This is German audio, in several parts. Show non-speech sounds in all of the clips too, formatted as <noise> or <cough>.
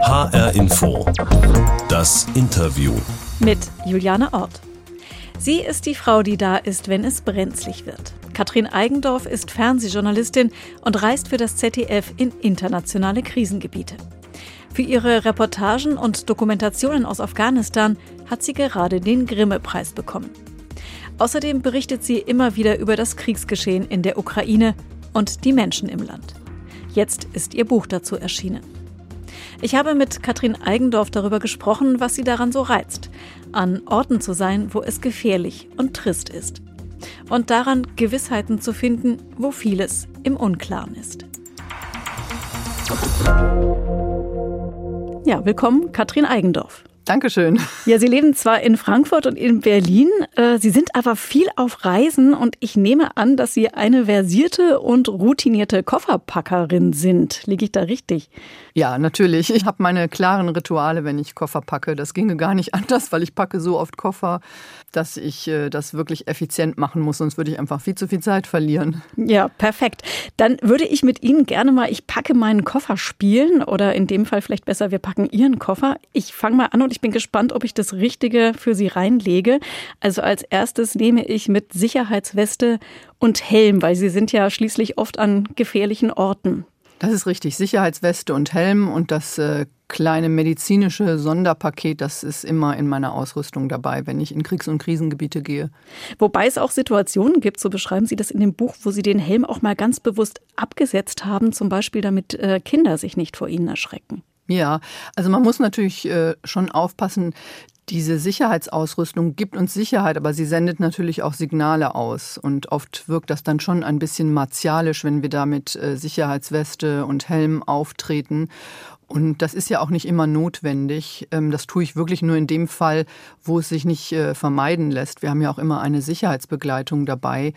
HR Info. Das Interview. Mit Juliane Ort. Sie ist die Frau, die da ist, wenn es brenzlig wird. Katrin Eigendorf ist Fernsehjournalistin und reist für das ZDF in internationale Krisengebiete. Für ihre Reportagen und Dokumentationen aus Afghanistan hat sie gerade den Grimme-Preis bekommen. Außerdem berichtet sie immer wieder über das Kriegsgeschehen in der Ukraine und die Menschen im Land. Jetzt ist ihr Buch dazu erschienen. Ich habe mit Katrin Eigendorf darüber gesprochen, was sie daran so reizt, an Orten zu sein, wo es gefährlich und trist ist. Und daran Gewissheiten zu finden, wo vieles im Unklaren ist. Ja, willkommen, Katrin Eigendorf. Dankeschön. Ja, Sie leben zwar in Frankfurt und in Berlin, äh, Sie sind aber viel auf Reisen und ich nehme an, dass Sie eine versierte und routinierte Kofferpackerin sind. Liege ich da richtig? Ja, natürlich. Ich habe meine klaren Rituale, wenn ich Koffer packe. Das ginge gar nicht <laughs> anders, weil ich packe so oft Koffer, dass ich äh, das wirklich effizient machen muss, sonst würde ich einfach viel zu viel Zeit verlieren. Ja, perfekt. Dann würde ich mit Ihnen gerne mal, ich packe meinen Koffer spielen oder in dem Fall vielleicht besser, wir packen Ihren Koffer. Ich fange mal an und ich ich bin gespannt, ob ich das Richtige für Sie reinlege. Also als erstes nehme ich mit Sicherheitsweste und Helm, weil Sie sind ja schließlich oft an gefährlichen Orten. Das ist richtig. Sicherheitsweste und Helm und das äh, kleine medizinische Sonderpaket, das ist immer in meiner Ausrüstung dabei, wenn ich in Kriegs- und Krisengebiete gehe. Wobei es auch Situationen gibt, so beschreiben Sie das in dem Buch, wo Sie den Helm auch mal ganz bewusst abgesetzt haben, zum Beispiel damit äh, Kinder sich nicht vor Ihnen erschrecken. Ja, also man muss natürlich äh, schon aufpassen, diese Sicherheitsausrüstung gibt uns Sicherheit, aber sie sendet natürlich auch Signale aus. Und oft wirkt das dann schon ein bisschen martialisch, wenn wir da mit äh, Sicherheitsweste und Helm auftreten. Und das ist ja auch nicht immer notwendig. Ähm, das tue ich wirklich nur in dem Fall, wo es sich nicht äh, vermeiden lässt. Wir haben ja auch immer eine Sicherheitsbegleitung dabei.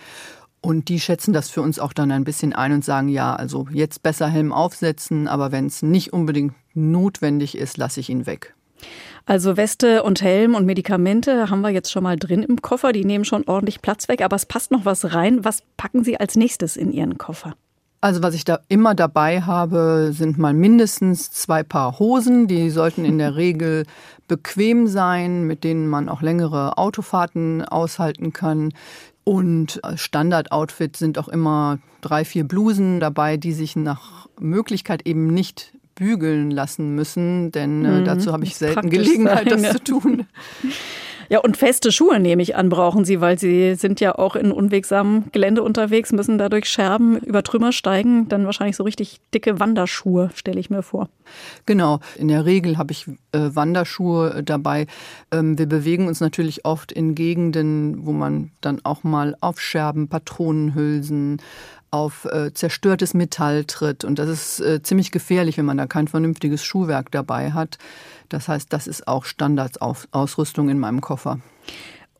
Und die schätzen das für uns auch dann ein bisschen ein und sagen, ja, also jetzt besser Helm aufsetzen, aber wenn es nicht unbedingt notwendig ist, lasse ich ihn weg. Also Weste und Helm und Medikamente haben wir jetzt schon mal drin im Koffer. Die nehmen schon ordentlich Platz weg, aber es passt noch was rein. Was packen Sie als nächstes in Ihren Koffer? Also was ich da immer dabei habe, sind mal mindestens zwei Paar Hosen. Die sollten in der Regel bequem sein, mit denen man auch längere Autofahrten aushalten kann. Und Standard-Outfit sind auch immer drei, vier Blusen dabei, die sich nach Möglichkeit eben nicht bügeln lassen müssen, denn äh, mhm, dazu habe ich selten Gelegenheit, sein, das ja. zu tun. Ja, und feste Schuhe nehme ich an, brauchen Sie, weil Sie sind ja auch in unwegsamem Gelände unterwegs, müssen dadurch Scherben über Trümmer steigen. Dann wahrscheinlich so richtig dicke Wanderschuhe, stelle ich mir vor. Genau, in der Regel habe ich äh, Wanderschuhe dabei. Ähm, wir bewegen uns natürlich oft in Gegenden, wo man dann auch mal auf Scherben, Patronenhülsen, auf äh, zerstörtes Metall tritt. Und das ist äh, ziemlich gefährlich, wenn man da kein vernünftiges Schuhwerk dabei hat. Das heißt, das ist auch Standardsausrüstung in meinem Koffer.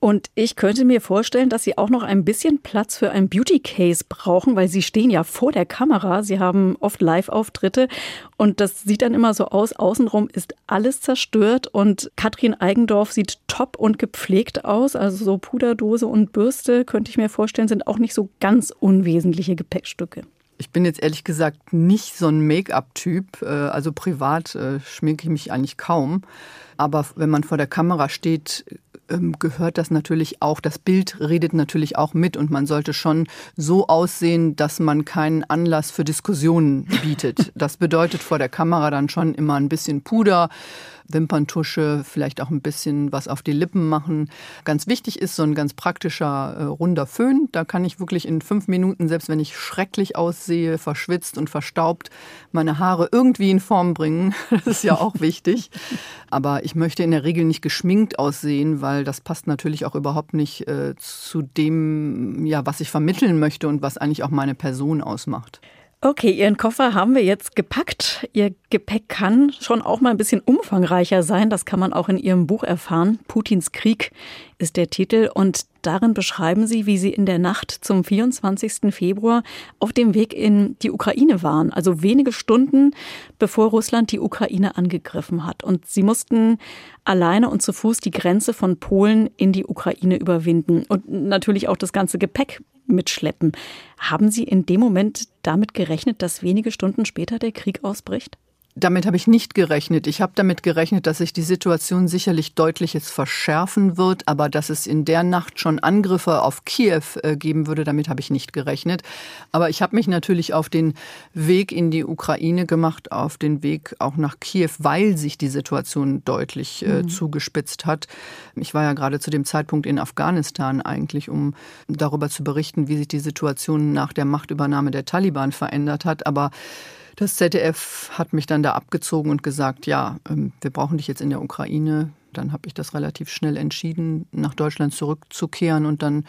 Und ich könnte mir vorstellen, dass Sie auch noch ein bisschen Platz für ein Beauty Case brauchen, weil Sie stehen ja vor der Kamera. Sie haben oft Live-Auftritte und das sieht dann immer so aus. Außenrum ist alles zerstört und Katrin Eigendorf sieht top und gepflegt aus. Also so Puderdose und Bürste, könnte ich mir vorstellen, sind auch nicht so ganz unwesentliche Gepäckstücke. Ich bin jetzt ehrlich gesagt nicht so ein Make-up-Typ. Äh, also privat äh, schminke ich mich eigentlich kaum. Aber wenn man vor der Kamera steht, gehört das natürlich auch, das Bild redet natürlich auch mit und man sollte schon so aussehen, dass man keinen Anlass für Diskussionen bietet. <laughs> Das bedeutet vor der Kamera dann schon immer ein bisschen Puder, Wimperntusche, vielleicht auch ein bisschen was auf die Lippen machen. Ganz wichtig ist so ein ganz praktischer äh, runder Föhn. Da kann ich wirklich in fünf Minuten, selbst wenn ich schrecklich aussehe, verschwitzt und verstaubt, meine Haare irgendwie in Form bringen. <laughs> Das ist ja auch wichtig. Aber ich möchte in der Regel nicht geschminkt aussehen, weil das passt natürlich auch überhaupt nicht äh, zu dem, ja, was ich vermitteln möchte und was eigentlich auch meine Person ausmacht. Okay, Ihren Koffer haben wir jetzt gepackt. Ihr Gepäck kann schon auch mal ein bisschen umfangreicher sein. Das kann man auch in Ihrem Buch erfahren. Putins Krieg ist der Titel und darin beschreiben Sie, wie Sie in der Nacht zum 24. Februar auf dem Weg in die Ukraine waren. Also wenige Stunden bevor Russland die Ukraine angegriffen hat. Und Sie mussten alleine und zu Fuß die Grenze von Polen in die Ukraine überwinden und natürlich auch das ganze Gepäck mitschleppen. Haben Sie in dem Moment damit gerechnet, dass wenige Stunden später der Krieg ausbricht? Damit habe ich nicht gerechnet. Ich habe damit gerechnet, dass sich die Situation sicherlich deutlich jetzt verschärfen wird, aber dass es in der Nacht schon Angriffe auf Kiew äh, geben würde, damit habe ich nicht gerechnet. Aber ich habe mich natürlich auf den Weg in die Ukraine gemacht, auf den Weg auch nach Kiew, weil sich die Situation deutlich äh, mhm. zugespitzt hat. Ich war ja gerade zu dem Zeitpunkt in Afghanistan eigentlich, um darüber zu berichten, wie sich die Situation nach der Machtübernahme der Taliban verändert hat. Aber das ZDF hat mich dann da abgezogen und gesagt, ja, ähm, wir brauchen dich jetzt in der Ukraine. Dann habe ich das relativ schnell entschieden, nach Deutschland zurückzukehren und dann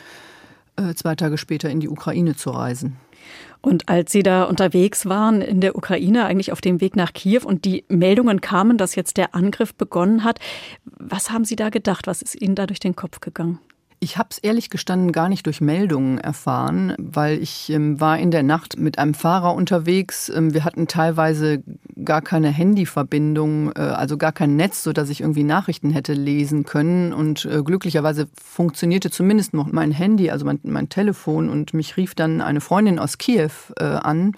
äh, zwei Tage später in die Ukraine zu reisen. Und als Sie da unterwegs waren in der Ukraine, eigentlich auf dem Weg nach Kiew und die Meldungen kamen, dass jetzt der Angriff begonnen hat, was haben Sie da gedacht? Was ist Ihnen da durch den Kopf gegangen? Ich habe es ehrlich gestanden gar nicht durch Meldungen erfahren, weil ich ähm, war in der Nacht mit einem Fahrer unterwegs. Ähm, wir hatten teilweise gar keine Handyverbindung, äh, also gar kein Netz, so dass ich irgendwie Nachrichten hätte lesen können. Und äh, glücklicherweise funktionierte zumindest noch mein Handy, also mein, mein Telefon. Und mich rief dann eine Freundin aus Kiew äh, an,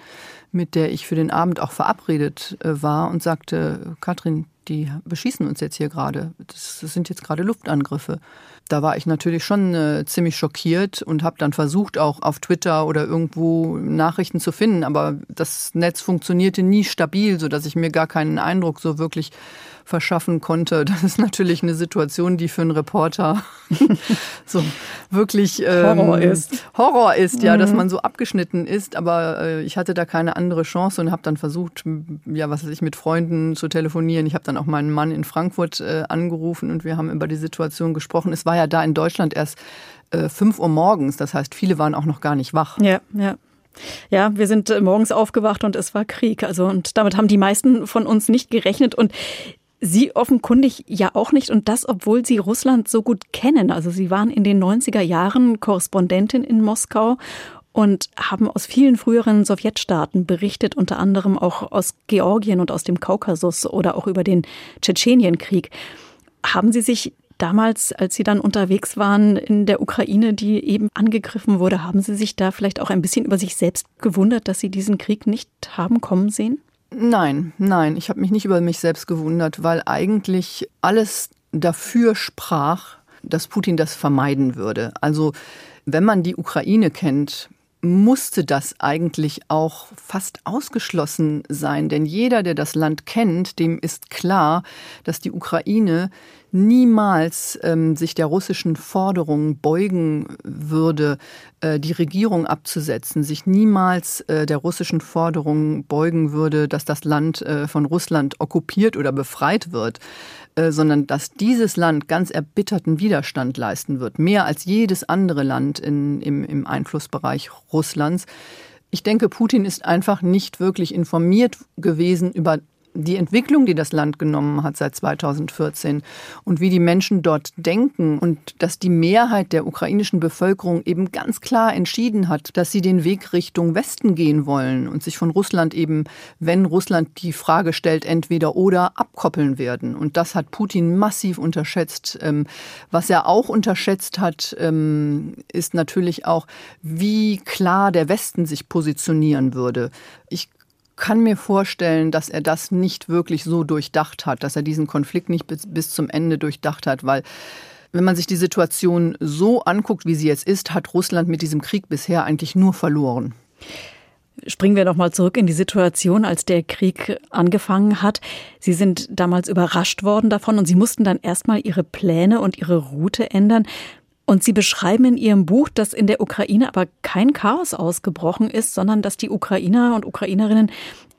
mit der ich für den Abend auch verabredet äh, war und sagte, Katrin, die beschießen uns jetzt hier gerade. Das, das sind jetzt gerade Luftangriffe. Da war ich natürlich schon äh, ziemlich schockiert und habe dann versucht, auch auf Twitter oder irgendwo Nachrichten zu finden. Aber das Netz funktionierte nie stabil, sodass ich mir gar keinen Eindruck so wirklich verschaffen konnte. <laughs> Das ist natürlich eine Situation, die für einen Reporter <laughs> so wirklich ähm, Horror ist. Horror ist, ja, mhm. dass man so abgeschnitten ist. Aber äh, ich hatte da keine andere Chance und habe dann versucht, ja, was weiß ich, mit Freunden zu telefonieren. Ich habe dann auch meinen Mann in Frankfurt äh, angerufen und wir haben über die Situation gesprochen. Es war ja da in Deutschland erst äh, 5 Uhr morgens. Das heißt, viele waren auch noch gar nicht wach. Ja, ja. Ja, wir sind äh, morgens aufgewacht und es war Krieg. Also, und damit haben die meisten von uns nicht gerechnet. Und Sie offenkundig ja auch nicht und das, obwohl Sie Russland so gut kennen. Also Sie waren in den 90er Jahren Korrespondentin in Moskau und haben aus vielen früheren Sowjetstaaten berichtet, unter anderem auch aus Georgien und aus dem Kaukasus oder auch über den Tschetschenienkrieg. Haben Sie sich damals, als Sie dann unterwegs waren in der Ukraine, die eben angegriffen wurde, haben Sie sich da vielleicht auch ein bisschen über sich selbst gewundert, dass Sie diesen Krieg nicht haben kommen sehen? Nein, nein, ich habe mich nicht über mich selbst gewundert, weil eigentlich alles dafür sprach, dass Putin das vermeiden würde. Also wenn man die Ukraine kennt, musste das eigentlich auch fast ausgeschlossen sein. Denn jeder, der das Land kennt, dem ist klar, dass die Ukraine niemals ähm, sich der russischen Forderung beugen würde, äh, die Regierung abzusetzen, sich niemals äh, der russischen Forderung beugen würde, dass das Land äh, von Russland okkupiert oder befreit wird, äh, sondern dass dieses Land ganz erbitterten Widerstand leisten wird, mehr als jedes andere Land in, im, im Einflussbereich Russlands. Ich denke, Putin ist einfach nicht wirklich informiert gewesen über die Entwicklung, die das Land genommen hat seit 2014 und wie die Menschen dort denken und dass die Mehrheit der ukrainischen Bevölkerung eben ganz klar entschieden hat, dass sie den Weg Richtung Westen gehen wollen und sich von Russland eben, wenn Russland die Frage stellt, entweder oder abkoppeln werden. Und das hat Putin massiv unterschätzt. Ähm, was er auch unterschätzt hat, ähm, ist natürlich auch, wie klar der Westen sich positionieren würde. Ich kann mir vorstellen, dass er das nicht wirklich so durchdacht hat, dass er diesen Konflikt nicht bis, bis zum Ende durchdacht hat, weil wenn man sich die Situation so anguckt, wie sie jetzt ist, hat Russland mit diesem Krieg bisher eigentlich nur verloren. Springen wir noch mal zurück in die Situation, als der Krieg angefangen hat. Sie sind damals überrascht worden davon und Sie mussten dann erstmal Ihre Pläne und Ihre Route ändern. Und Sie beschreiben in Ihrem Buch, dass in der Ukraine aber kein Chaos ausgebrochen ist, sondern dass die Ukrainer und Ukrainerinnen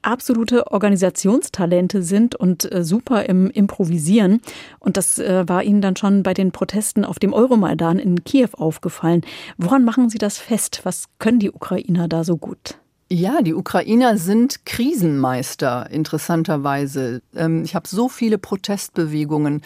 absolute Organisationstalente sind und äh, super im Improvisieren. Und das äh, war Ihnen dann schon bei den Protesten auf dem Euromaidan in Kiew aufgefallen. Woran machen Sie das fest? Was können die Ukrainer da so gut? Ja, die Ukrainer sind Krisenmeister, interessanterweise. Ähm, ich habe so viele Protestbewegungen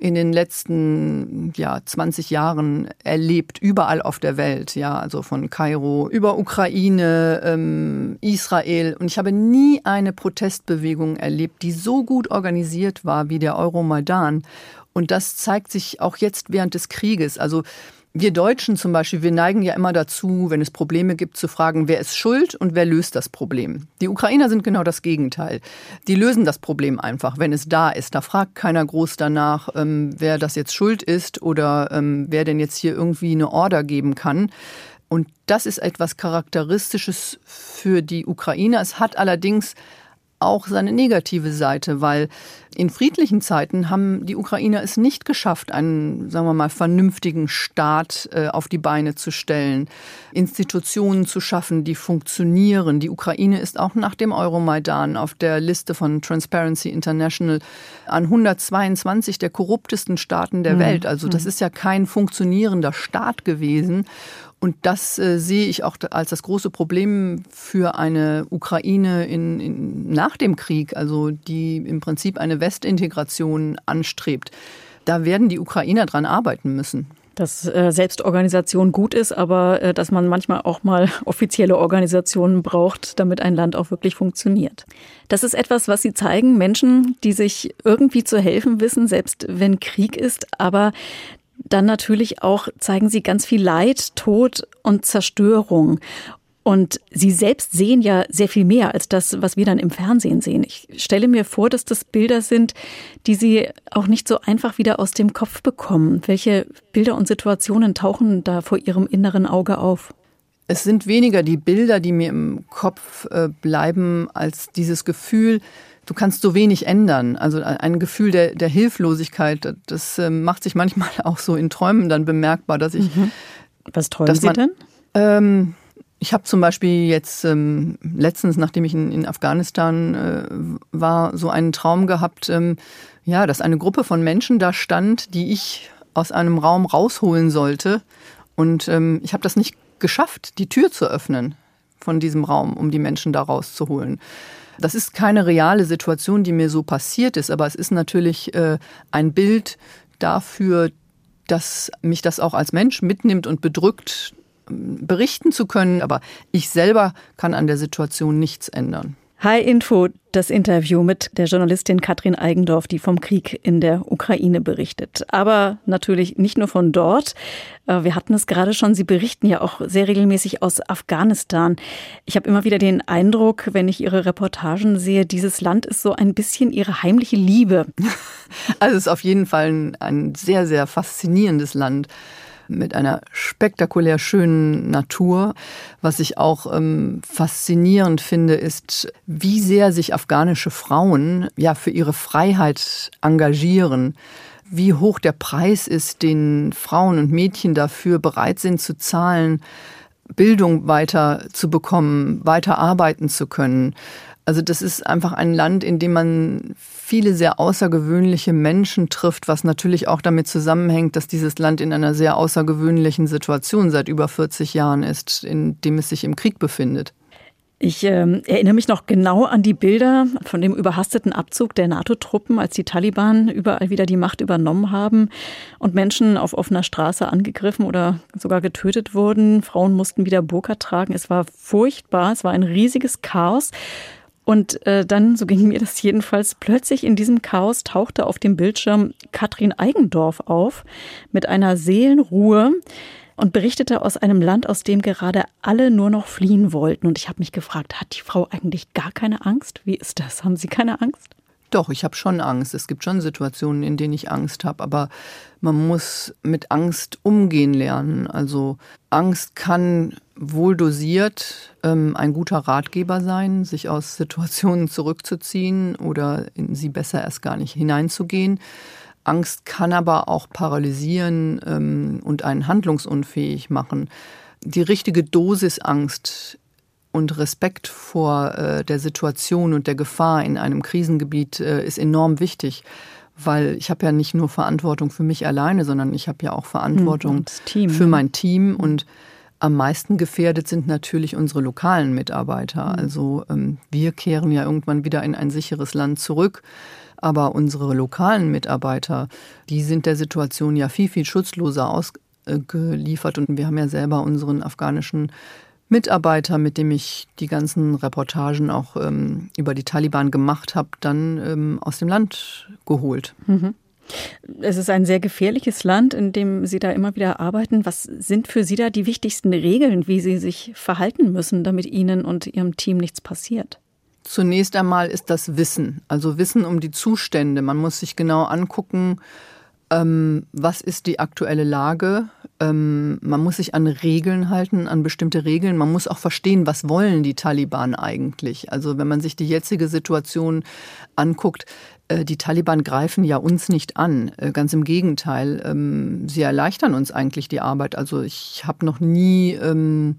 in den letzten ja, 20 Jahren erlebt, überall auf der Welt, ja, also von Kairo über Ukraine, ähm, Israel. Und ich habe nie eine Protestbewegung erlebt, die so gut organisiert war wie der Euromaidan. Und das zeigt sich auch jetzt während des Krieges. Also wir Deutschen zum Beispiel, wir neigen ja immer dazu, wenn es Probleme gibt, zu fragen, wer ist schuld und wer löst das Problem. Die Ukrainer sind genau das Gegenteil. Die lösen das Problem einfach, wenn es da ist. Da fragt keiner groß danach, ähm, wer das jetzt schuld ist oder ähm, wer denn jetzt hier irgendwie eine Order geben kann. Und das ist etwas Charakteristisches für die Ukrainer. Es hat allerdings auch seine negative Seite, weil in friedlichen Zeiten haben die Ukrainer es nicht geschafft, einen, sagen wir mal, vernünftigen Staat äh, auf die Beine zu stellen, Institutionen zu schaffen, die funktionieren. Die Ukraine ist auch nach dem Euromaidan auf der Liste von Transparency International an 122 der korruptesten Staaten der mhm. Welt. Also das mhm. ist ja kein funktionierender Staat gewesen. Und das äh, sehe ich auch als das große Problem für eine Ukraine in, in, nach dem Krieg, also die im Prinzip eine Westintegration anstrebt. Da werden die Ukrainer dran arbeiten müssen dass äh, Selbstorganisation gut ist, aber äh, dass man manchmal auch mal <laughs> offizielle Organisationen braucht, damit ein Land auch wirklich funktioniert. Das ist etwas, was Sie zeigen, Menschen, die sich irgendwie zu helfen wissen, selbst wenn Krieg ist, aber dann natürlich auch zeigen sie ganz viel Leid, Tod und Zerstörung. Und Sie selbst sehen ja sehr viel mehr als das, was wir dann im Fernsehen sehen. Ich stelle mir vor, dass das Bilder sind, die Sie auch nicht so einfach wieder aus dem Kopf bekommen. Welche Bilder und Situationen tauchen da vor Ihrem inneren Auge auf? Es sind weniger die Bilder, die mir im Kopf äh, bleiben, als dieses Gefühl, du kannst so wenig ändern. Also ein Gefühl der, der Hilflosigkeit, das äh, macht sich manchmal <laughs> auch so in Träumen dann bemerkbar, dass ich. Mhm. Was träumen Sie man, denn? Ähm, ich habe zum Beispiel jetzt ähm, letztens, nachdem ich in, in Afghanistan äh, war, so einen Traum gehabt, ähm, ja, dass eine Gruppe von Menschen da stand, die ich aus einem Raum rausholen sollte. Und ähm, ich habe das nicht geschafft, die Tür zu öffnen von diesem Raum, um die Menschen da rauszuholen. Das ist keine reale Situation, die mir so passiert ist, aber es ist natürlich äh, ein Bild dafür, dass mich das auch als Mensch mitnimmt und bedrückt, berichten zu können. Aber ich selber kann an der Situation nichts ändern. Hi Info, das Interview mit der Journalistin Katrin Eigendorf, die vom Krieg in der Ukraine berichtet. Aber natürlich nicht nur von dort. Äh, wir hatten es gerade schon, Sie berichten ja auch sehr regelmäßig aus Afghanistan. Ich habe immer wieder den Eindruck, wenn ich Ihre Reportagen sehe, dieses Land ist so ein bisschen Ihre heimliche Liebe. <laughs> Also es ist auf jeden Fall ein, ein sehr, sehr faszinierendes Land mit einer spektakulär schönen Natur. Was ich auch ähm, faszinierend finde, ist, wie sehr sich afghanische Frauen ja für ihre Freiheit engagieren wie hoch der Preis ist, den Frauen und Mädchen dafür bereit sind zu zahlen, Bildung weiter zu bekommen, weiter arbeiten zu können. Also das ist einfach ein Land, in dem man viele sehr außergewöhnliche Menschen trifft, was natürlich auch damit zusammenhängt, dass dieses Land in einer sehr außergewöhnlichen Situation seit über 40 Jahren ist, in dem es sich im Krieg befindet. Ich äh, erinnere mich noch genau an die Bilder von dem überhasteten Abzug der NATO-Truppen, als die Taliban überall wieder die Macht übernommen haben und Menschen auf offener Straße angegriffen oder sogar getötet wurden. Frauen mussten wieder Burka tragen. Es war furchtbar. Es war ein riesiges Chaos. Und äh, dann, so ging mir das jedenfalls, plötzlich in diesem Chaos tauchte auf dem Bildschirm Katrin Eigendorf auf mit einer Seelenruhe und berichtete aus einem Land, aus dem gerade alle nur noch fliehen wollten. Und ich habe mich gefragt, hat die Frau eigentlich gar keine Angst? Wie ist das? Haben Sie keine Angst? Doch, ich habe schon Angst. Es gibt schon Situationen, in denen ich Angst habe, aber man muss mit Angst umgehen lernen. Also Angst kann wohl dosiert ähm, ein guter Ratgeber sein, sich aus <laughs> Situationen zurückzuziehen oder in sie besser erst gar nicht hineinzugehen. Angst kann aber auch paralysieren ähm, und einen handlungsunfähig machen. Die richtige Dosis Angst und Respekt vor äh, der Situation und der Gefahr in einem Krisengebiet äh, ist enorm wichtig, weil ich habe ja nicht nur Verantwortung für mich alleine, sondern ich habe ja auch Verantwortung hm, für mein Team und am meisten gefährdet sind natürlich unsere lokalen Mitarbeiter. Hm. Also ähm, wir kehren ja irgendwann wieder in ein sicheres Land zurück. Aber unsere lokalen Mitarbeiter, die sind der Situation ja viel, viel schutzloser ausgeliefert. Und wir haben ja selber unseren afghanischen Mitarbeiter, mit dem ich die ganzen Reportagen auch ähm, über die Taliban gemacht habe, dann ähm, aus dem Land geholt. Mhm. Es ist ein sehr gefährliches Land, in dem Sie da immer wieder arbeiten. Was sind für Sie da die wichtigsten Regeln, wie Sie sich verhalten müssen, damit Ihnen und Ihrem Team nichts passiert? Zunächst einmal ist das Wissen, also Wissen um die Zustände. Man muss sich genau angucken, ähm, was ist die aktuelle Lage. Ähm, man muss sich an Regeln halten, an bestimmte Regeln. Man muss auch verstehen, was wollen die Taliban eigentlich. Also wenn man sich die jetzige Situation anguckt, äh, die Taliban greifen ja uns nicht an. Äh, ganz im Gegenteil. Ähm, sie erleichtern uns eigentlich die Arbeit. Also ich habe noch nie ähm,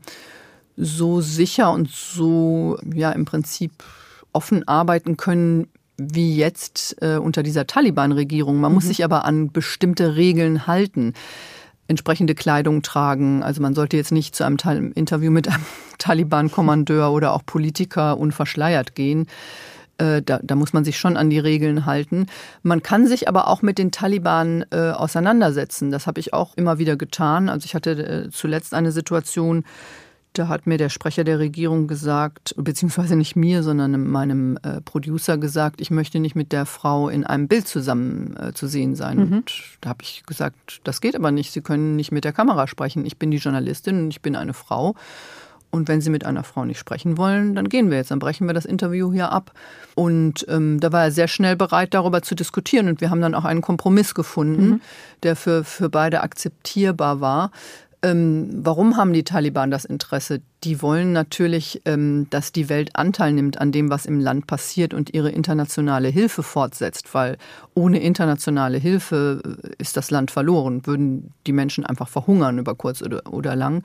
so sicher und so, ja, im Prinzip offen arbeiten können, wie jetzt äh, unter dieser Taliban-Regierung. Man mhm. muss sich aber an bestimmte Regeln halten. Entsprechende Kleidung tragen. Also man sollte jetzt nicht zu einem Interview mit einem <laughs> Taliban-Kommandeur oder auch Politiker unverschleiert gehen. Äh, da, da, muss man sich schon an die Regeln halten. Man kann sich aber auch mit den Taliban äh, auseinandersetzen. Das habe ich auch immer wieder getan. Also ich hatte äh, zuletzt eine Situation, da hat mir der Sprecher der Regierung gesagt, beziehungsweise nicht mir, sondern meinem äh, Producer gesagt, ich möchte nicht mit der Frau in einem Bild zusammen äh, zu sehen sein. Mhm. Und da habe ich gesagt, das geht aber nicht. Sie können nicht mit der Kamera sprechen. Ich bin die Journalistin und ich bin eine Frau. Und wenn Sie mit einer Frau nicht sprechen wollen, dann gehen wir jetzt, dann brechen wir das Interview hier ab. Und ähm, da war er sehr schnell bereit, darüber zu diskutieren. Und wir haben dann auch einen Kompromiss gefunden, mhm. der für, für beide akzeptierbar war. Ähm, warum haben die Taliban das Interesse? Die wollen natürlich, ähm, dass die Welt Anteil nimmt an dem, was im Land passiert und ihre internationale Hilfe fortsetzt, weil ohne internationale Hilfe äh, ist das Land verloren, würden die Menschen einfach verhungern über kurz oder, oder lang.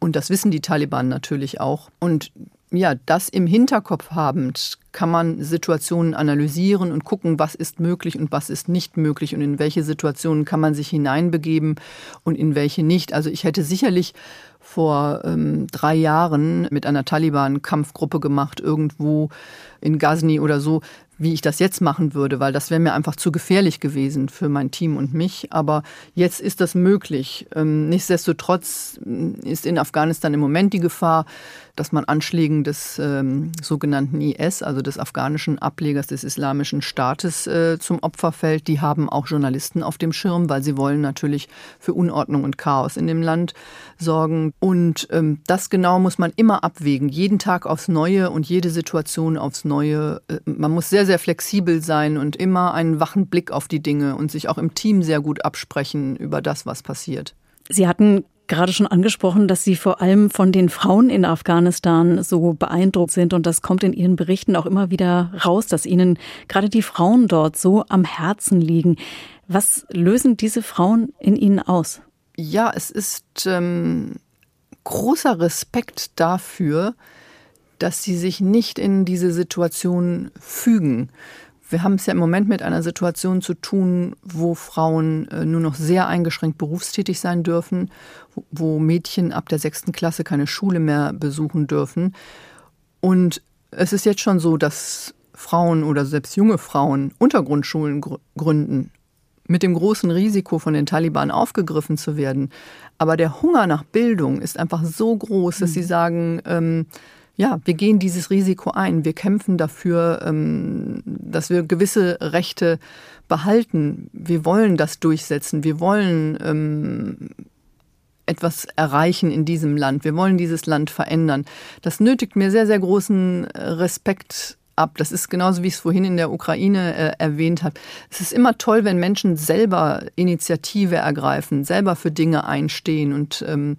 Und das wissen die Taliban natürlich auch. Und ja, das im Hinterkopf habend kann man Situationen analysieren und gucken, was ist möglich und was ist nicht möglich und in welche Situationen kann man sich hineinbegeben und in welche nicht. Also ich hätte sicherlich vor ähm, drei Jahren mit einer Taliban-Kampfgruppe gemacht, irgendwo in Ghazni oder so, wie ich das jetzt machen würde, weil das wäre mir einfach zu gefährlich gewesen für mein Team und mich. Aber jetzt ist das möglich. Ähm, nichtsdestotrotz ist in Afghanistan im Moment die Gefahr, dass man Anschlägen des ähm, sogenannten IS, also des afghanischen Ablegers des Islamischen Staates, äh, zum Opfer fällt. Die haben auch Journalisten auf dem Schirm, weil sie wollen natürlich für Unordnung und Chaos in dem Land sorgen. Und ähm, das genau muss man immer abwägen, jeden Tag aufs Neue und jede Situation aufs Neue. Äh, man muss sehr, sehr flexibel sein und immer einen wachen Blick auf die Dinge und sich auch im Team sehr gut absprechen über das, was passiert. Sie hatten gerade schon angesprochen, dass Sie vor allem von den Frauen in Afghanistan so beeindruckt sind. Und das kommt in Ihren Berichten auch immer wieder raus, dass Ihnen gerade die Frauen dort so am Herzen liegen. Was lösen diese Frauen in Ihnen aus? Ja, es ist ähm, großer Respekt dafür, dass sie sich nicht in diese Situation fügen. Wir haben es ja im Moment mit einer Situation zu tun, wo Frauen äh, nur noch sehr eingeschränkt berufstätig sein dürfen, wo Mädchen ab der sechsten Klasse keine Schule mehr besuchen dürfen. Und es ist jetzt schon so, dass Frauen oder selbst junge Frauen Untergrundschulen gründen, mit dem großen Risiko von den Taliban aufgegriffen zu werden. Aber der Hunger nach Bildung ist einfach so groß, dass mhm. sie sagen, ähm, ja, wir gehen dieses Risiko ein. Wir kämpfen dafür, ähm, dass wir gewisse Rechte behalten. Wir wollen das durchsetzen. Wir wollen ähm, etwas erreichen in diesem Land. Wir wollen dieses Land verändern. Das nötigt mir sehr, sehr großen äh, Respekt ab. Das ist genauso, wie ich es vorhin in der Ukraine äh, erwähnt habe. Es ist immer toll, wenn Menschen selber Initiative ergreifen, selber für Dinge einstehen und ähm,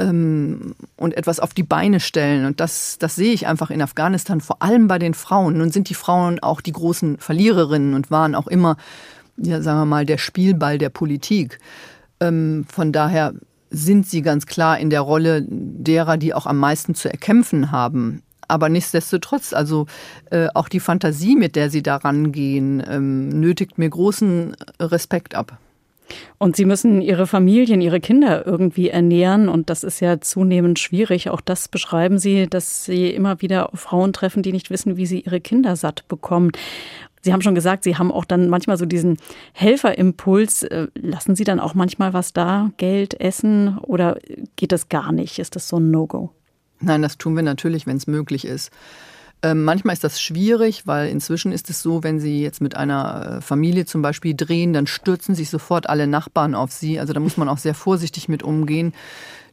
ähm, und etwas auf die Beine stellen. Und das, das sehe ich einfach in Afghanistan, vor allem bei den Frauen. Nun sind die Frauen auch die großen Verliererinnen und waren auch immer, ja, sagen wir mal, der Spielball der Politik. Ähm, von daher sind sie ganz klar in der Rolle derer, die auch am meisten zu erkämpfen haben. Aber nichtsdestotrotz, also äh, auch die Fantasie, mit der sie daran gehen, ähm, nötigt mir großen Respekt ab. Und sie müssen ihre Familien, ihre Kinder irgendwie ernähren. Und das ist ja zunehmend schwierig. Auch das beschreiben sie, dass sie immer wieder Frauen treffen, die nicht wissen, wie sie ihre Kinder satt bekommen. Sie haben schon gesagt, Sie haben auch dann manchmal so diesen Helferimpuls. Äh, lassen Sie dann auch manchmal was da, Geld, Essen oder geht das gar nicht? Ist das so ein No-Go? Nein, das tun wir natürlich, wenn es möglich ist. Ähm, manchmal ist das schwierig, weil inzwischen ist es so, wenn Sie jetzt mit einer äh, Familie zum Beispiel drehen, dann stürzen sich sofort alle Nachbarn auf Sie. Also da muss man auch sehr vorsichtig mit umgehen,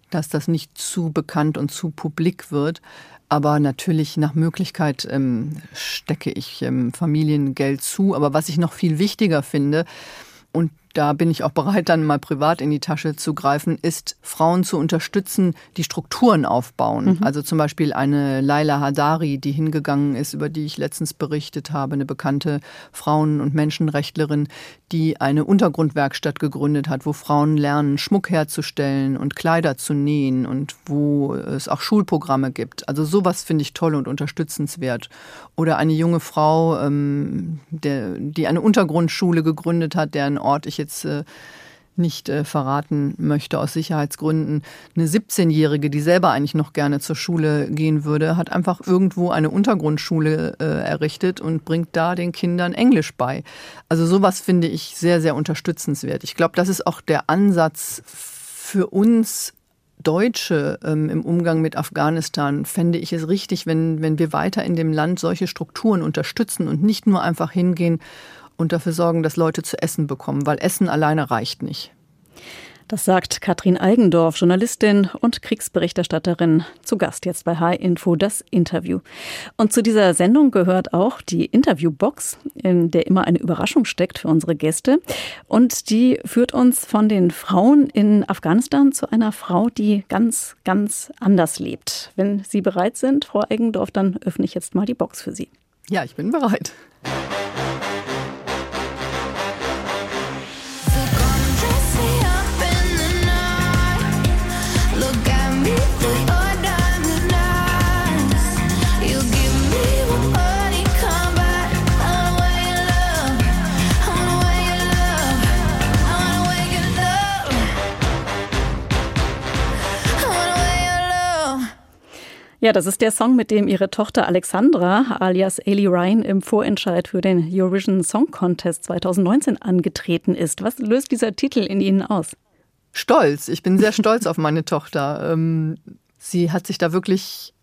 dass das nicht zu bekannt und zu publik wird. Aber natürlich nach Möglichkeit ähm, stecke ich ähm, Familiengeld zu. Aber was ich noch viel wichtiger finde, und da bin ich auch bereit, dann mal privat in die Tasche zu greifen, ist Frauen zu unterstützen, die Strukturen aufbauen. Mhm. Also zum Beispiel eine Laila Hadari, die hingegangen ist, über die ich letztens berichtet habe, eine bekannte Frauen- und Menschenrechtlerin, die eine Untergrundwerkstatt gegründet hat, wo Frauen lernen, Schmuck herzustellen und Kleider zu nähen und wo es auch Schulprogramme gibt. Also sowas finde ich toll und unterstützenswert. Oder eine junge Frau, ähm, der, die eine Untergrundschule gegründet hat, deren Ort ich jetzt äh, nicht äh, verraten möchte aus Sicherheitsgründen. Eine 17-Jährige, die selber eigentlich noch gerne zur Schule gehen würde, hat einfach irgendwo eine Untergrundschule äh, errichtet und bringt da den Kindern Englisch bei. Also sowas finde ich sehr, sehr unterstützenswert. Ich glaube, das ist auch der Ansatz für uns Deutsche ähm, im Umgang mit Afghanistan fände ich es richtig, wenn, wenn wir weiter in dem Land solche Strukturen unterstützen und nicht nur einfach hingehen und dafür sorgen, dass Leute zu essen bekommen, weil Essen alleine reicht nicht. Das sagt Katrin Eigendorf, Journalistin und Kriegsberichterstatterin, zu Gast jetzt bei High Info das Interview. Und zu dieser Sendung gehört auch die Interviewbox, in der immer eine Überraschung steckt für unsere Gäste. Und die führt uns von den Frauen in Afghanistan zu einer Frau, die ganz, ganz anders lebt. Wenn Sie bereit sind, Frau Eigendorf, dann öffne ich jetzt mal die Box für Sie. Ja, ich bin bereit. Ja, das ist der Song, mit dem ihre Tochter Alexandra alias Ailey Ryan im Vorentscheid für den Eurovision Song Contest 2019 angetreten ist. Was löst dieser Titel in Ihnen aus? Stolz. Ich bin sehr stolz auf meine Tochter. Ähm, sie hat sich da wirklich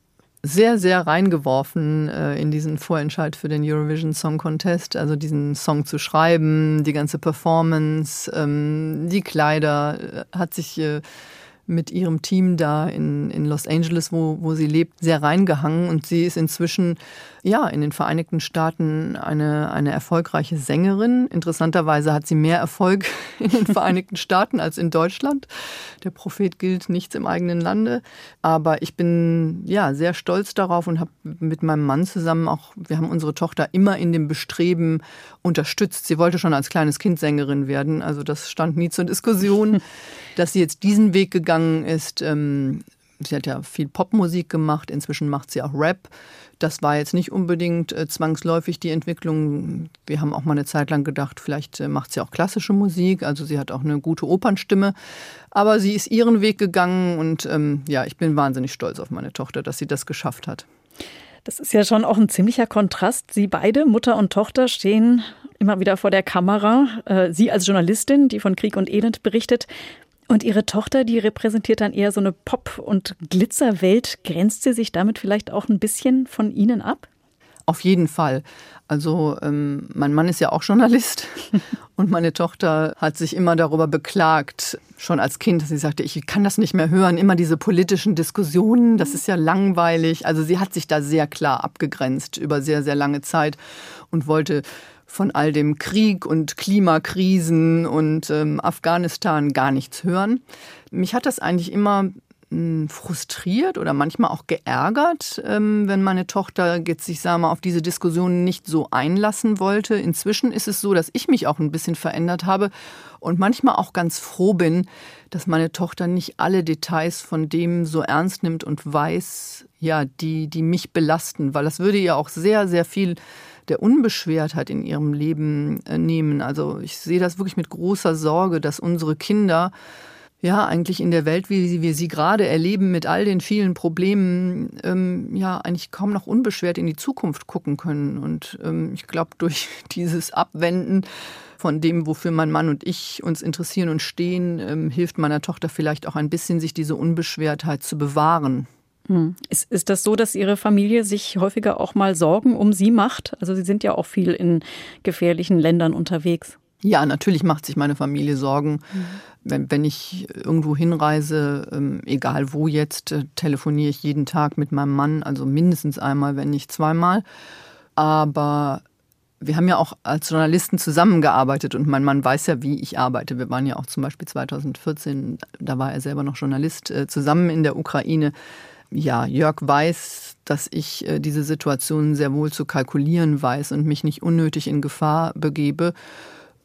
sehr, sehr reingeworfen äh, in diesen Vorentscheid für den Eurovision Song Contest. Also diesen Song zu schreiben, die ganze Performance, ähm, die Kleider, äh, hat sich äh, mit ihrem Team da in, in Los Angeles, wo, wo sie lebt, sehr reingehangen. Und sie ist inzwischen ja in den Vereinigten Staaten eine, eine erfolgreiche Sängerin. Interessanterweise hat sie mehr Erfolg <laughs> in den Vereinigten Staaten als in Deutschland. Der Prophet gilt nichts im eigenen Lande. Aber ich bin ja sehr stolz darauf und habe mit meinem Mann zusammen auch, wir haben unsere Tochter immer in dem Bestreben unterstützt. Sie wollte schon als kleines Kind Sängerin werden. Also das stand nie zur Diskussion. <laughs> Dass sie jetzt diesen Weg gegangen ist, ähm, sie hat ja viel Popmusik gemacht, inzwischen macht sie auch Rap. Das war jetzt nicht unbedingt äh, zwangsläufig die Entwicklung. Wir haben auch mal eine Zeit lang gedacht, vielleicht äh, macht sie auch klassische Musik. Also sie hat auch eine gute Opernstimme. Aber sie ist ihren Weg gegangen und ähm, ja, ich bin wahnsinnig stolz auf meine Tochter, dass sie das geschafft hat. Das ist ja schon auch ein ziemlicher Kontrast. Sie beide, Mutter und Tochter, stehen immer wieder vor der Kamera. Äh, sie als Journalistin, die von Krieg und Elend berichtet. Und Ihre Tochter, die repräsentiert dann eher so eine Pop- und Glitzerwelt. Grenzt sie sich damit vielleicht auch ein bisschen von Ihnen ab? Auf jeden Fall. Also ähm, mein Mann ist ja auch Journalist <laughs> und meine Tochter hat sich immer darüber beklagt, schon als Kind, dass sie sagte, ich kann das nicht mehr hören, immer diese politischen Diskussionen, das ist ja langweilig. Also sie hat sich da sehr klar abgegrenzt über sehr, sehr lange Zeit und wollte von all dem Krieg und Klimakrisen und ähm, Afghanistan gar nichts hören. Mich hat das eigentlich immer hm, frustriert oder manchmal auch geärgert, ähm, wenn meine Tochter jetzt, ich sage mal, auf diese Diskussionen nicht so einlassen wollte. Inzwischen ist es so, dass ich mich auch ein bisschen verändert habe und manchmal auch ganz froh bin, dass meine Tochter nicht alle Details von dem so ernst nimmt und weiß, ja, die, die mich belasten, weil das würde ihr auch sehr, sehr viel der Unbeschwertheit in ihrem Leben äh, nehmen. Also ich sehe das wirklich mit großer Sorge, dass unsere Kinder ja eigentlich in der Welt, wie wir sie gerade erleben, mit all den vielen Problemen, ähm, ja eigentlich kaum noch unbeschwert in die Zukunft gucken können. Und ähm, ich glaube, <laughs> durch dieses Abwenden von dem, wofür mein Mann und ich uns interessieren und stehen, ähm, hilft meiner Tochter vielleicht auch ein bisschen, sich diese Unbeschwertheit zu bewahren. Hm. Ist, ist das so, dass Ihre Familie sich häufiger auch mal Sorgen um Sie macht? Also Sie sind ja auch viel in gefährlichen Ländern unterwegs. Ja, natürlich macht sich meine Familie Sorgen. Mhm. Wenn, wenn ich irgendwo hinreise, ähm, egal wo jetzt, äh, telefoniere ich jeden Tag mit meinem Mann, also mindestens einmal, wenn nicht zweimal. Aber wir haben ja auch als Journalisten zusammengearbeitet und mein Mann weiß ja, wie ich arbeite. Wir waren ja auch zum Beispiel 2014, da war er selber noch Journalist, äh, zusammen in der Ukraine. Ja, Jörg weiß, dass ich äh, diese Situation sehr wohl zu kalkulieren weiß und mich nicht unnötig in Gefahr begebe.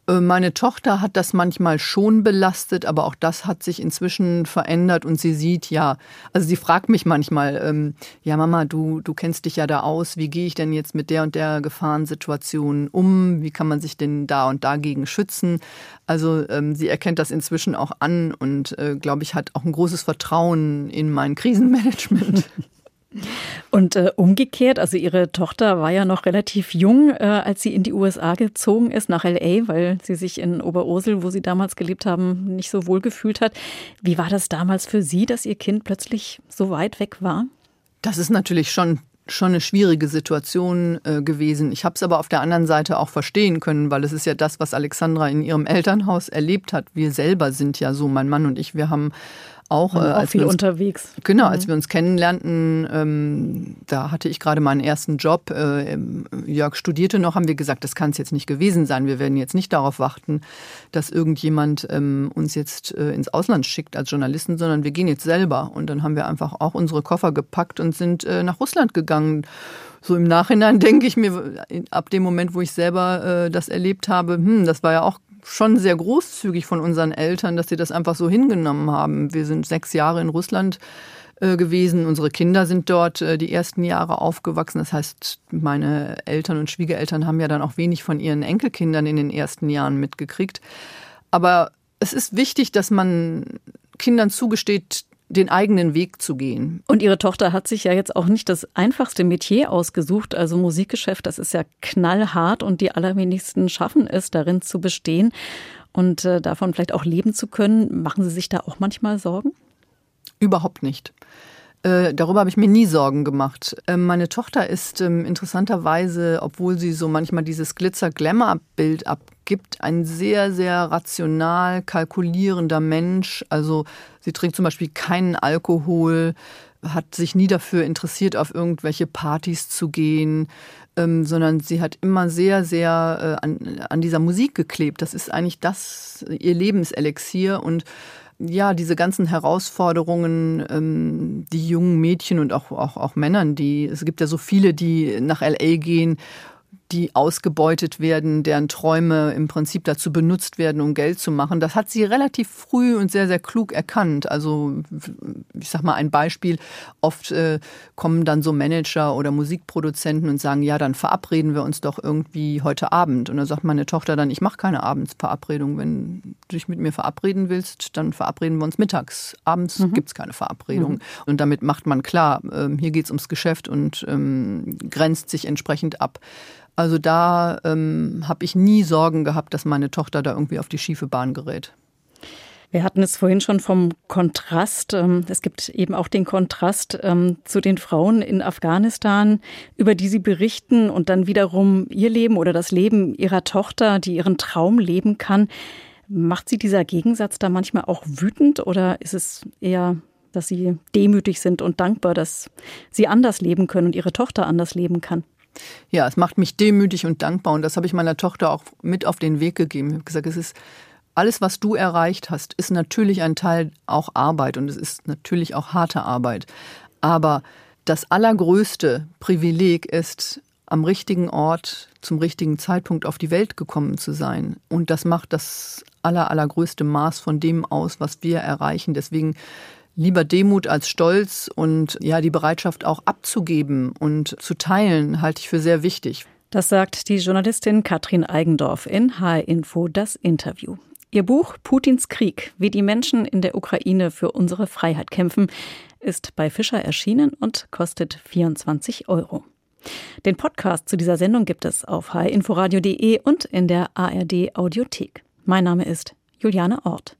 Äh, meine Tochter hat das manchmal schon belastet, aber auch das hat sich inzwischen verändert und sie sieht ja, also sie fragt mich manchmal, ähm, ja Mama, du, du kennst dich ja da aus, wie gehe ich denn jetzt mit der und der Gefahrensituation um, wie kann man sich denn da und dagegen schützen? Also ähm, sie erkennt das inzwischen auch an und äh, glaube ich hat auch ein großes Vertrauen in mein Krisenmanagement. <laughs> Und äh, umgekehrt, also ihre Tochter war ja noch relativ jung, äh, als sie in die USA gezogen ist, nach LA, weil sie sich in Oberursel, wo sie damals gelebt haben, nicht so wohl gefühlt hat. Wie war das damals für Sie, dass Ihr Kind plötzlich so weit weg war? Das ist natürlich schon schon eine schwierige Situation äh, gewesen. Ich habe es aber auf der anderen Seite auch verstehen können, weil es ist ja das, was Alexandra in ihrem Elternhaus erlebt hat. Wir selber sind ja so, mein Mann und ich, wir haben auch, äh, als viel uns, unterwegs. Genau, als mhm. wir uns kennenlernten, ähm, da hatte ich gerade meinen ersten Job. Äh, Jörg studierte noch, haben wir gesagt, das kann es jetzt nicht gewesen sein. Wir werden jetzt nicht darauf warten, dass irgendjemand ähm, uns jetzt äh, ins Ausland schickt als Journalisten, sondern wir gehen jetzt selber. Und dann haben wir einfach auch unsere Koffer gepackt und sind äh, nach Russland gegangen so im Nachhinein <laughs> denke ich mir, ab dem Moment, wo ich selber äh, das erlebt habe, hm, das war ja auch schon sehr großzügig von unseren Eltern, dass sie das einfach so hingenommen haben. Wir sind sechs Jahre in Russland äh, gewesen. Unsere Kinder sind dort äh, die ersten Jahre aufgewachsen. Das heißt, meine Eltern und Schwiegereltern haben ja dann auch wenig von ihren Enkelkindern in den ersten Jahren mitgekriegt. Aber es ist wichtig, dass man Kindern zugesteht, den eigenen Weg zu gehen. Und Ihre Tochter hat sich ja jetzt auch nicht das einfachste Metier ausgesucht. Also Musikgeschäft, das ist ja knallhart und die allerwenigsten schaffen es, darin zu bestehen und äh, davon vielleicht auch leben zu können. Machen Sie sich da auch manchmal Sorgen? Überhaupt nicht. Äh, darüber habe ich mir nie Sorgen gemacht. Äh, meine Tochter ist ähm, interessanterweise, obwohl sie so manchmal dieses Glitzer-Glamour-Bild abgibt, ein sehr, sehr rational kalkulierender Mensch. Also sie trinkt zum Beispiel keinen Alkohol, hat sich nie dafür interessiert, auf irgendwelche Partys zu gehen, ähm, sondern sie hat immer sehr, sehr äh, an, an dieser Musik geklebt. Das ist eigentlich das, ihr Lebenselixier und ja, diese ganzen Herausforderungen, ähm, die jungen Mädchen und auch, auch, auch Männern, die, es gibt ja so viele, die nach LA gehen die ausgebeutet werden, deren Träume im Prinzip dazu benutzt werden, um Geld zu machen. Das hat sie relativ früh und sehr, sehr klug erkannt. Also ich sag mal ein Beispiel. Oft äh, kommen dann so Manager oder Musikproduzenten und sagen, ja, dann verabreden wir uns doch irgendwie heute Abend. Und dann sagt meine Tochter dann, ich mache keine Abendsverabredung. Wenn du dich mit mir verabreden willst, dann verabreden wir uns mittags. Abends mhm. gibt's keine Verabredung. Mhm. Und damit macht man klar, äh, hier geht's ums Geschäft und ähm, grenzt sich entsprechend ab. Also da ähm, habe ich nie Sorgen gehabt, dass meine Tochter da irgendwie auf die schiefe Bahn gerät. Wir hatten es vorhin schon vom Kontrast. Ähm, es gibt eben auch den Kontrast ähm, zu den Frauen in Afghanistan, über die Sie berichten und dann wiederum ihr Leben oder das Leben ihrer Tochter, die ihren Traum leben kann. Macht Sie dieser Gegensatz da manchmal auch wütend oder ist es eher, dass Sie demütig sind und dankbar, dass Sie anders leben können und Ihre Tochter anders leben kann? Ja, es macht mich demütig und dankbar und das habe ich meiner Tochter auch mit auf den Weg gegeben. Ich habe gesagt, es ist alles, was du erreicht hast, ist natürlich ein Teil auch Arbeit und es ist natürlich auch harte Arbeit. Aber das allergrößte Privileg ist, am richtigen Ort zum richtigen Zeitpunkt auf die Welt gekommen zu sein. Und das macht das aller, allergrößte Maß von dem aus, was wir erreichen. Deswegen lieber Demut als Stolz und ja, die Bereitschaft auch abzugeben und zu teilen, halte ich für sehr wichtig. Das sagt die Journalistin Katrin Eigendorf in HR Info das Interview. Ihr Buch Putins Krieg, wie die Menschen in der Ukraine für unsere Freiheit kämpfen, ist bei Fischer erschienen und kostet 24 Euro. Den Podcast zu dieser Sendung gibt es auf hrinforadio.de und in der ARD Audiothek. Mein Name ist Juliane Ort.